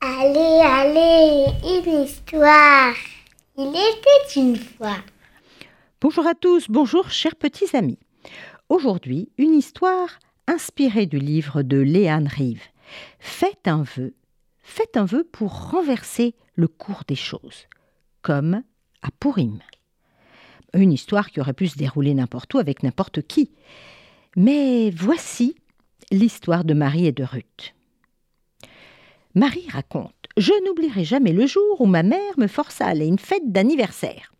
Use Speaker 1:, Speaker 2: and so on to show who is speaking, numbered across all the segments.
Speaker 1: Allez, allez, une histoire. Il était une fois.
Speaker 2: Bonjour à tous, bonjour chers petits amis. Aujourd'hui, une histoire inspirée du livre de Léane Rive. Faites un vœu, faites un vœu pour renverser le cours des choses, comme à Pourim. Une histoire qui aurait pu se dérouler n'importe où avec n'importe qui. Mais voici l'histoire de Marie et de Ruth. Marie raconte Je n'oublierai jamais le jour où ma mère me força à aller à une fête d'anniversaire.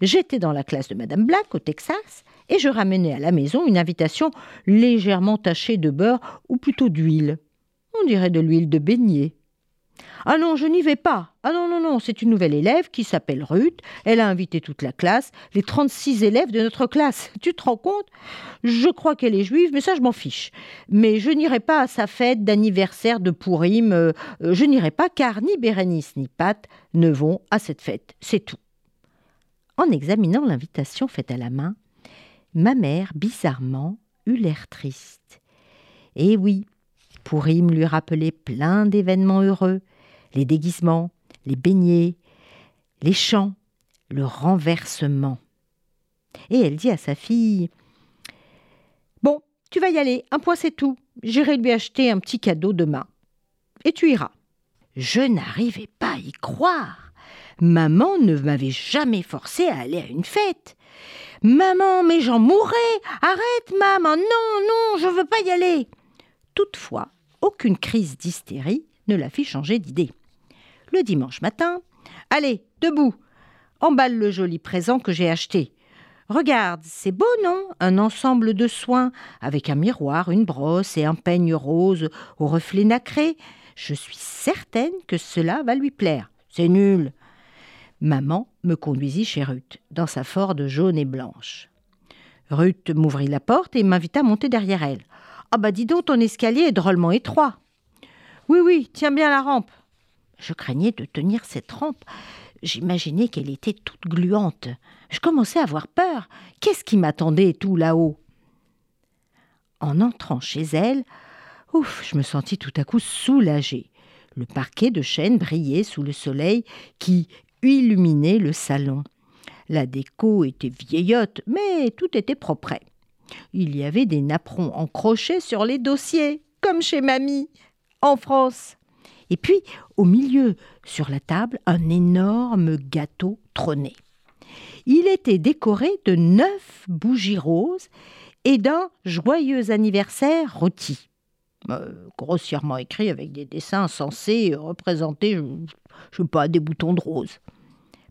Speaker 2: J'étais dans la classe de Madame Black au Texas et je ramenais à la maison une invitation légèrement tachée de beurre ou plutôt d'huile. On dirait de l'huile de beignet. Ah non, je n'y vais pas. Ah non, non, non, c'est une nouvelle élève qui s'appelle Ruth. Elle a invité toute la classe, les 36 élèves de notre classe. Tu te rends compte? Je crois qu'elle est juive, mais ça, je m'en fiche. Mais je n'irai pas à sa fête d'anniversaire de Pourim. Euh, euh, je n'irai pas car ni Bérénice ni Pat ne vont à cette fête. C'est tout. En examinant l'invitation faite à la main, ma mère, bizarrement, eut l'air triste. Et oui, Pourim lui rappelait plein d'événements heureux les déguisements, les beignets, les chants, le renversement. Et elle dit à sa fille Bon, tu vas y aller, un point c'est tout. J'irai lui acheter un petit cadeau demain. Et tu iras. Je n'arrivais pas à y croire. Maman ne m'avait jamais forcé à aller à une fête. Maman, mais j'en mourrais. Arrête, maman. Non, non, je veux pas y aller. Toutefois, aucune crise d'hystérie ne la fit changer d'idée le dimanche matin. Allez, debout. Emballe le joli présent que j'ai acheté. Regarde, c'est beau, non? Un ensemble de soins, avec un miroir, une brosse et un peigne rose au reflet nacré. Je suis certaine que cela va lui plaire. C'est nul. Maman me conduisit chez Ruth, dans sa Ford jaune et blanche. Ruth m'ouvrit la porte et m'invita à monter derrière elle. Ah bah dis donc, ton escalier est drôlement étroit. Oui, oui, tiens bien la rampe. Je craignais de tenir cette rampe. J'imaginais qu'elle était toute gluante. Je commençais à avoir peur. Qu'est-ce qui m'attendait tout là-haut? En entrant chez elle, ouf, je me sentis tout à coup soulagée. Le parquet de chêne brillait sous le soleil qui illuminait le salon. La déco était vieillotte, mais tout était propre. Il y avait des napperons en crochet sur les dossiers, comme chez mamie, en France. Et puis, au milieu, sur la table, un énorme gâteau trônait. Il était décoré de neuf bougies roses et d'un joyeux anniversaire rôti. Euh, grossièrement écrit avec des dessins censés représenter, je, je sais pas, des boutons de rose.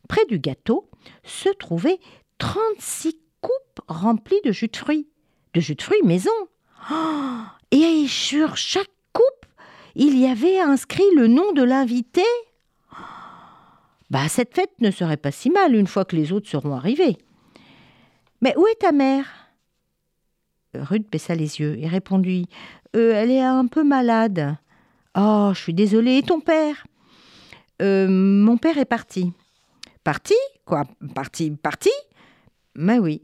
Speaker 2: Près du gâteau se trouvaient 36 coupes remplies de jus de fruits. De jus de fruits maison. Oh, et sur chaque il y avait inscrit le nom de l'invité Bah, cette fête ne serait pas si mal une fois que les autres seront arrivés. Mais où est ta mère? Ruth baissa les yeux et répondit euh, Elle est un peu malade. Oh, je suis désolée. Et ton père? Euh, Mon père est parti. Parti? Quoi? Parti Parti? Mais oui.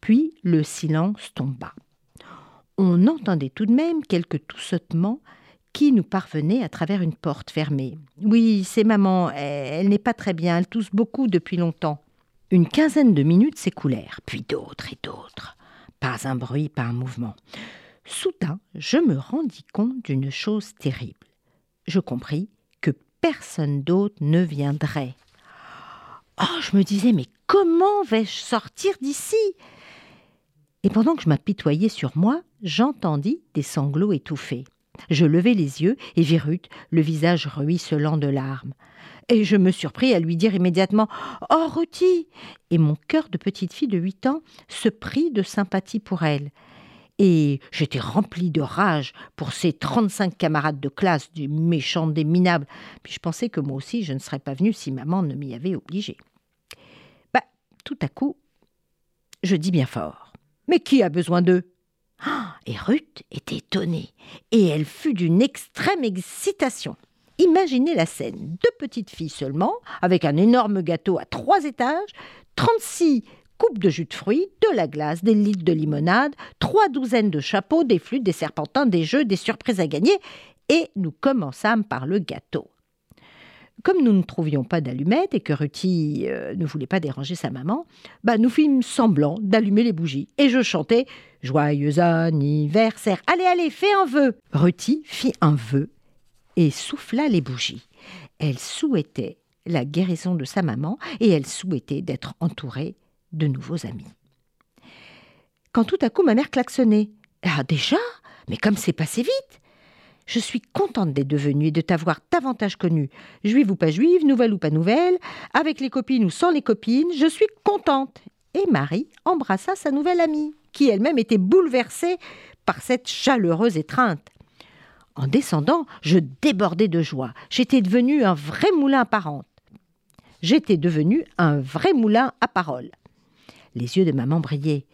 Speaker 2: Puis le silence tomba. On entendait tout de même quelques toussotements qui nous parvenait à travers une porte fermée. Oui, c'est maman, elle, n'est pas très bien, elle tousse beaucoup depuis longtemps. Une quinzaine de minutes s'écoulèrent, puis d'autres et d'autres. Pas un bruit, pas un mouvement. Soudain, je me rendis compte d'une chose terrible. Je compris que personne d'autre ne viendrait. Oh, je me disais, mais comment vais-je sortir d'ici? Et pendant que je m'apitoyais sur moi, j'entendis des sanglots étouffés. Je levai les yeux et vis Ruth, le visage ruisselant de larmes. Et je me surpris à lui dire immédiatement Oh, Ruthie Et mon cœur de petite fille de huit ans se prit de sympathie pour elle. Et j'étais remplie de rage pour ces trente-cinq camarades de classe du méchant des minables. Puis je pensais que moi aussi je ne serais pas venue si maman ne m'y avait obligée. Bah, tout à coup, je dis bien fort Mais qui a besoin d'eux? Et Ruth était étonnée, et elle fut d'une extrême excitation. Imaginez la scène, deux petites filles seulement, avec un énorme gâteau à trois étages, trente-six coupe de jus de fruits, de la glace, des litres de limonade, trois douzaines de chapeaux, des flûtes, des serpentins, des jeux, des surprises à gagner, et nous commençâmes par le gâteau. Comme nous ne trouvions pas d'allumettes et que Ruti euh, ne voulait pas déranger sa maman, bah nous fîmes semblant d'allumer les bougies et je chantais Joyeux anniversaire. Allez, allez, fais un vœu. Ruti fit un vœu et souffla les bougies. Elle souhaitait la guérison de sa maman et elle souhaitait d'être entourée de nouveaux amis. Quand tout à coup ma mère klaxonnait. Ah déjà? Mais comme c'est passé vite Je suis contente d'être devenue et de t'avoir davantage connue. Juive ou pas juive, nouvelle ou pas nouvelle, avec les copines ou sans les copines, je suis contente. Et Marie embrassa sa nouvelle amie, qui elle-même était bouleversée par cette chaleureuse étreinte. En descendant, je débordais de joie. J'étais devenue un vrai moulin à parente. J'étais devenue un vrai moulin à parole. Les yeux de maman brillaient.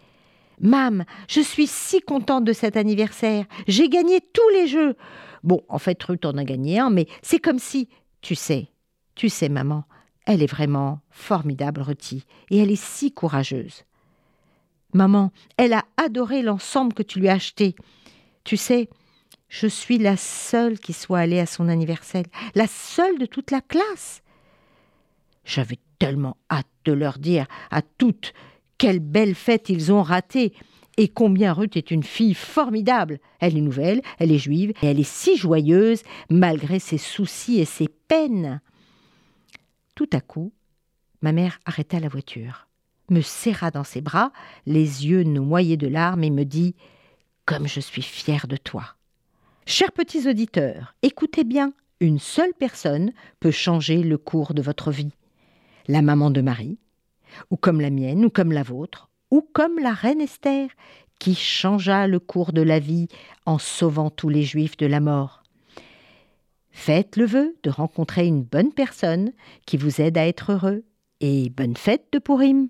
Speaker 2: Mam, je suis si contente de cet anniversaire. J'ai gagné tous les jeux. Bon, en fait, Ruth en a gagné un, mais c'est comme si. Tu sais, tu sais, maman, elle est vraiment formidable, Ruthie, et elle est si courageuse. Maman, elle a adoré l'ensemble que tu lui as acheté. Tu sais, je suis la seule qui soit allée à son anniversaire, la seule de toute la classe. J'avais tellement hâte de leur dire à toutes quelle belle fête ils ont ratée et combien Ruth est une fille formidable. Elle est nouvelle, elle est juive, et elle est si joyeuse malgré ses soucis et ses peines. Tout à coup, ma mère arrêta la voiture, me serra dans ses bras, les yeux noyés de larmes, et me dit Comme je suis fière de toi. Chers petits auditeurs, écoutez bien, une seule personne peut changer le cours de votre vie. La maman de Marie, ou comme la mienne, ou comme la vôtre, ou comme la reine Esther, qui changea le cours de la vie en sauvant tous les juifs de la mort. Faites le vœu de rencontrer une bonne personne qui vous aide à être heureux, et bonne fête de Pourim.